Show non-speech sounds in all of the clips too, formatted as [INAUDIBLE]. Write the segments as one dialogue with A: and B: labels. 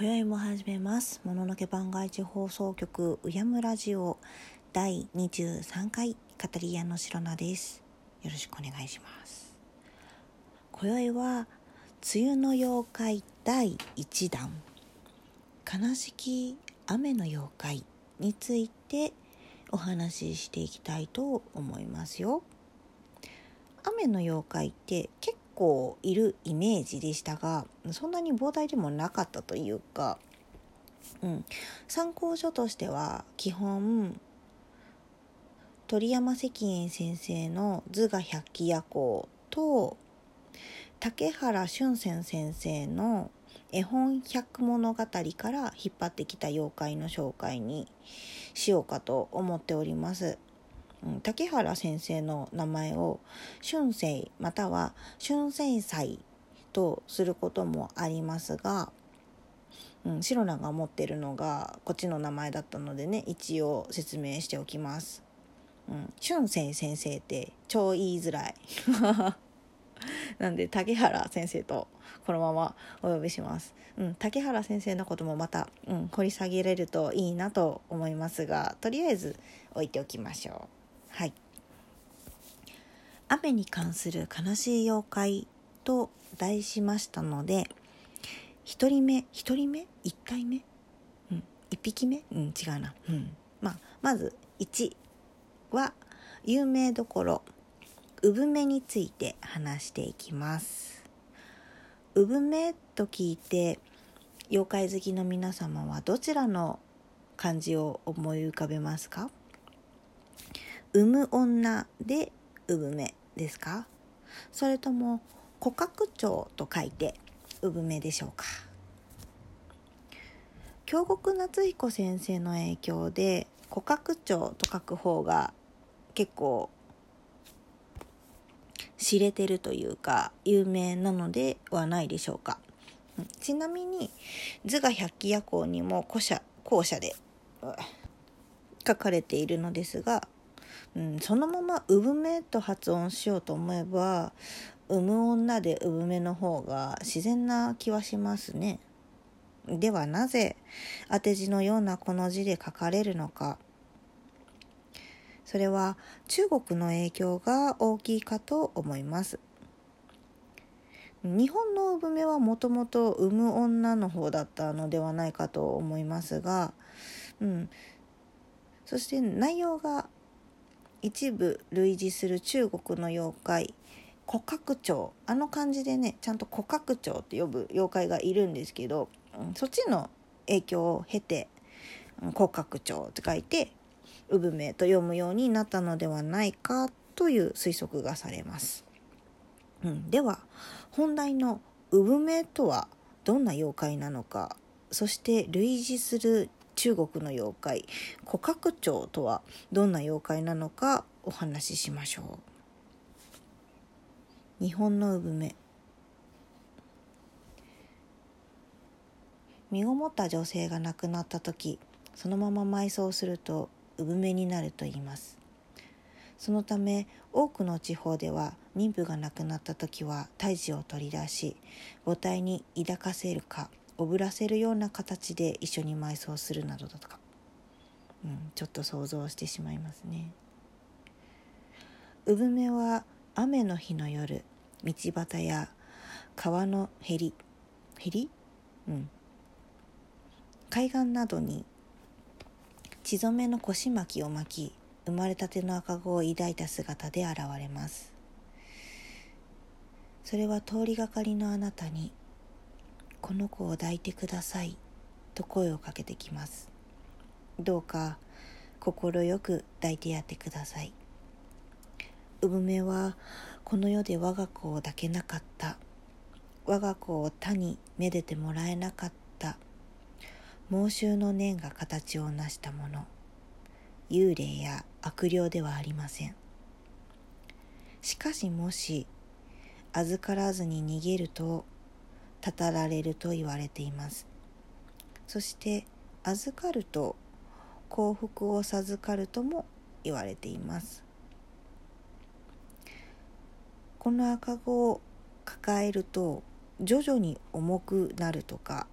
A: 今宵も始めます。もののけ番外地放送局うやむラジオ。第23回カタリアの白菜です。よろしくお願いします。今宵は梅雨の妖怪第1弾。悲しき雨の妖怪についてお話ししていきたいと思いますよ。雨の妖怪って結構いるイメージでしたがそんなに膨大でもなかったというか、うん、参考書としては基本鳥山石燕先生の「図画百鬼夜行」と竹原俊泉先生の「絵本百物語」から引っ張ってきた妖怪の紹介にしようかと思っております。竹原先生の名前を春生または春生祭とすることもありますが、うん、白菜が持ってるのがこっちの名前だったのでね一応説明しておきます。うん、春生先生って超言いづらい。[LAUGHS] なんで竹原先生とこのままお呼びします。うん、竹原先生のこともまた、うん、掘り下げれるといいなと思いますがとりあえず置いておきましょう。はい。雨に関する悲しい妖怪と題しましたので1人目1人目？1体目、うん、1匹目？うん違うな、うん。まあ、まず1は有名どころ産めについて話していきます。産めと聞いて妖怪好きの皆様はどちらの漢字を思い浮かべますか？産む女で産めですか？それとも古格長と書いて産めでしょうか？京極夏彦先生の影響で古格長と書く方が結構知れてるというか有名なのではないでしょうか？ちなみに図画百鬼夜行にも後者後者で書かれているのですがうん、そのまま「産め」と発音しようと思えば「産む女」で「産め」の方が自然な気はしますね。ではなぜ当て字のようなこの字で書かれるのか。それは中国の影響が大きいかと思います。日本の産めはもともと産む女の方だったのではないかと思いますが、うん、そして内容が一部類似する中国の妖怪古格長あの漢字でねちゃんと古格長って呼ぶ妖怪がいるんですけど、うん、そっちの影響を経て古格長って書いて産めと読むようになったのではないかという推測がされます。うん、では本題の産めとはどんな妖怪なのかそして類似する中国の妖怪古格長とはどんな妖怪なのかお話ししましょう。日本の産め。身ごもった女性が亡くなった時そのまま埋葬すると産めになると言います。そのため多くの地方では妊婦が亡くなった時は胎児を取り出し母体に抱かせるかおぶらせるような形で一緒に埋葬するなどだとか、うん、ちょっと想像してしまいますね。産めは雨の日の夜道端や川のへりへり？うん。海岸などに血染めの腰巻きを巻き生まれたての赤子を抱いた姿で現れます。それは通りがかりのあなたにこの子を抱いてください。と声をかけてきます。どうか快く抱いてやってください。産めはこの世で我が子を抱けなかった。我が子を他にめでてもらえなかった。猛襲の念が形を成したもの。幽霊や悪霊ではありません。しかしもし預からずに逃げるとたたられると言われています。そして預かると幸福を授かるとも言われています。この赤子を抱えると徐々に重くなるとか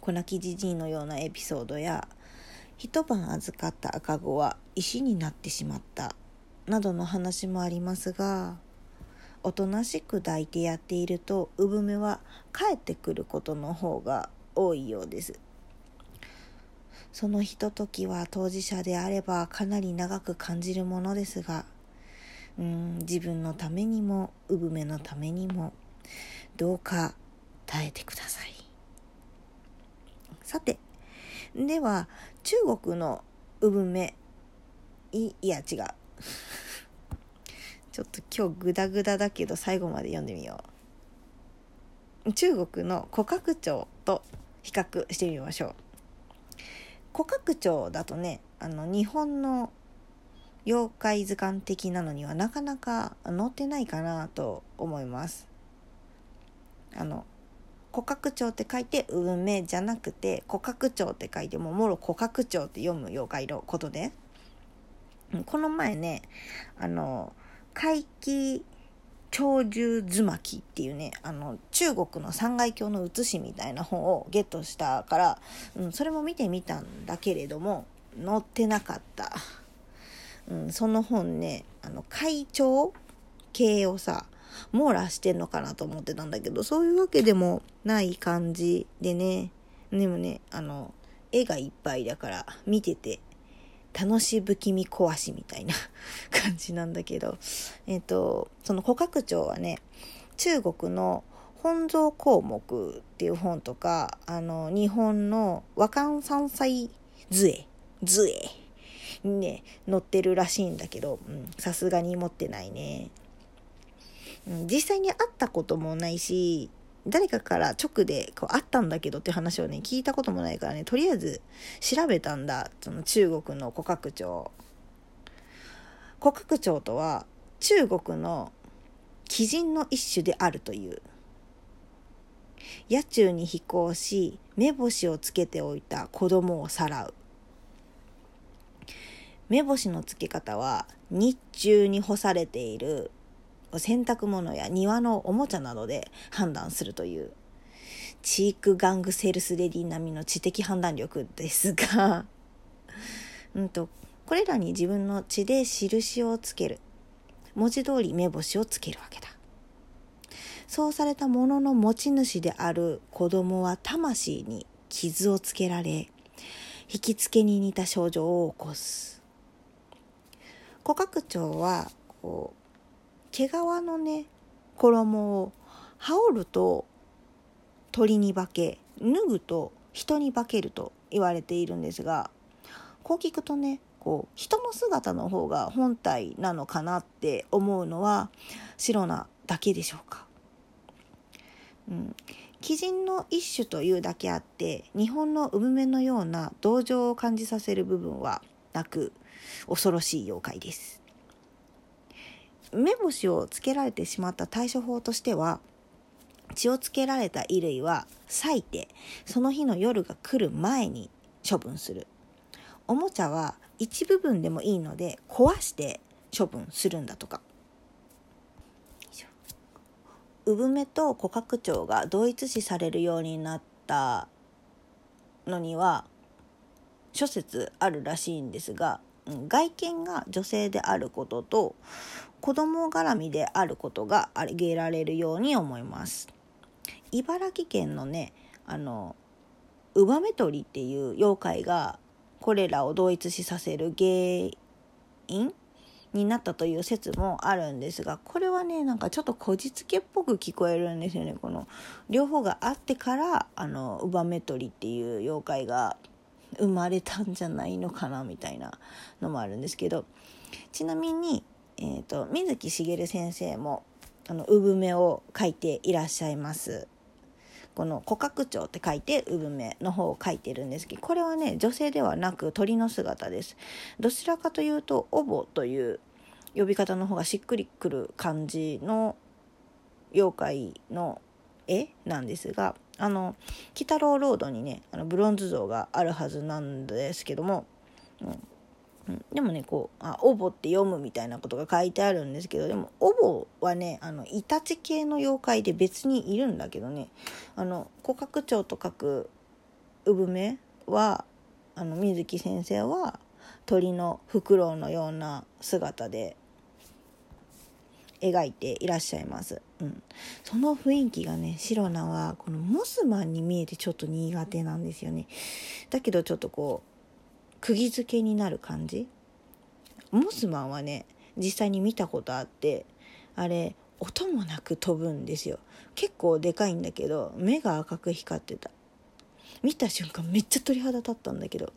A: 子泣きじじいのようなエピソードや一晩預かった赤子は石になってしまったなどの話もありますがおとなしく抱いてやっていると産めは帰ってくることの方が多いようです。そのひとときは当事者であればかなり長く感じるものですがうん自分のためにも産めのためにもどうか耐えてください。さてでは中国の産めいいや違う。ちょっと今日グダグダだけど最後まで読んでみよう。中国の古角町と比較してみましょう。古角町だとねあの日本の妖怪図鑑的なのにはなかなか載ってないかなと思います。あの古角町って書いて運命じゃなくて古角町って書いてももろ古角町って読む妖怪のことでこの前ねあの怪奇鳥獣図巻っていうねあの中国の三階鏡の写しみたいな本をゲットしたから、うん、それも見てみたんだけれども載ってなかった、うん、その本ねあの会長系をさ網羅してんのかなと思ってたんだけどそういうわけでもない感じでね。でもねあの絵がいっぱいだから見てて楽し不気味壊しみたいな [LAUGHS] 感じなんだけど、えっ、と、その古角町はね、中国の本草項目っていう本とか、あの、日本の和漢山菜図図にね、載ってるらしいんだけど、さすがに持ってないね。実際に会ったこともないし、誰かから直でこうあったんだけどって話をね聞いたこともないからねとりあえず調べたんだその中国の古角町古角町とは中国の鬼人の一種であるという。野中に飛行し目星をつけておいた子供をさらう。目星のつけ方は日中に干されている洗濯物や庭のおもちゃなどで判断するというチークガングセルスレディ並みの知的判断力ですが [LAUGHS] うんとこれらに自分の血で印をつける。文字通り目星をつけるわけだ。そうされたものの持ち主である子供は魂に傷をつけられ引きつけに似た症状を起こす。古角町はこう毛皮のね衣を羽織ると鳥に化け脱ぐと人に化けると言われているんですがこう聞くとねこう人の姿の方が本体なのかなって思うのは白なだけでしょうか。うん、鬼人の一種というだけあって日本の産めのような同情を感じさせる部分はなく恐ろしい妖怪です。目星をつけられてしまった対処法としては血をつけられた衣類は裂いてその日の夜が来る前に処分する。おもちゃは一部分でもいいので壊して処分するんだとか。産めと古角町が同一視されるようになったのには諸説あるらしいんですが外見が女性であることと子供絡みであることが挙げられるように思います。茨城県のねあのウバメトリっていう妖怪がこれらを同一視させる原因になったという説もあるんですがこれはねなんかちょっとこじつけっぽく聞こえるんですよねこの両方があってからあのウバメトリっていう妖怪が生まれたんじゃないのかなみたいなのもあるんですけどちなみにえーと、水木しげる先生もあの産めを書いていらっしゃいます。この古角町って書いて産めの方を書いてるんですけどこれはね女性ではなく鳥の姿ですどちらかというとおぼという呼び方の方がしっくりくる感じの妖怪の絵なんですがあの鬼太郎ロードにねあのブロンズ像があるはずなんですけども、うん、でもねこう「あおぼ」って読むみたいなことが書いてあるんですけどでもおぼはねあのイタチ系の妖怪で別にいるんだけどねあの古角町と書く産めはあの水木先生は鳥のフクロウのような姿で描いていらっしゃいます、うん、その雰囲気がねシロナはこのモスマンに見えてちょっと苦手なんですよね。だけどちょっとこう釘付けになる感じ。モスマンはね実際に見たことあってあれ音もなく飛ぶんですよ。結構でかいんだけど目が赤く光ってた。見た瞬間めっちゃ鳥肌立ったんだけど。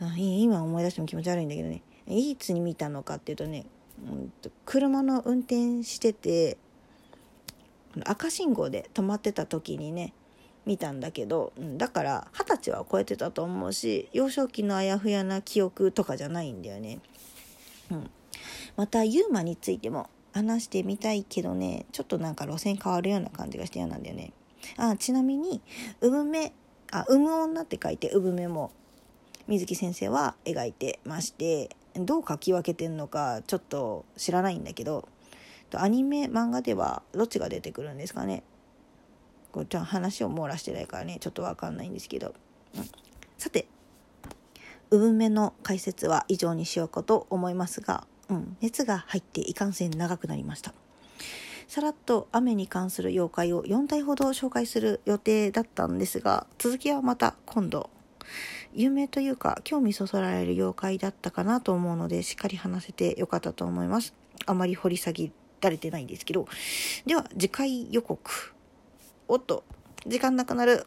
A: あ今思い出しても気持ち悪いんだけどね。いつに見たのかっていうとねうん車の運転してて赤信号で止まってた時にね見たんだけどうんだから二十歳は超えてたと思うし幼少期のあやふやな記憶とかじゃないんだよね。うん、またユーマについても話してみたいけどねちょっとなんか路線変わるような感じがして嫌なんだよね。あちなみに産めあ産む女って書いて産めも水木先生は描いてましてどう書き分けてんのかちょっと知らないんだけどアニメ漫画ではどっちが出てくるんですかね？こうちゃん話を網羅してないからねちょっと分かんないんですけど、うん、さて産めの解説は以上にしようかと思いますが、うん、熱が入っていかんせん長くなりました。さらっと雨に関する妖怪を4体ほど紹介する予定だったんですが続きはまた今度。有名というか興味そそられる妖怪だったかなと思うのでしっかり話せてよかったと思います。あまり掘り下げられてないんですけど。では次回予告。おっと時間なくなる。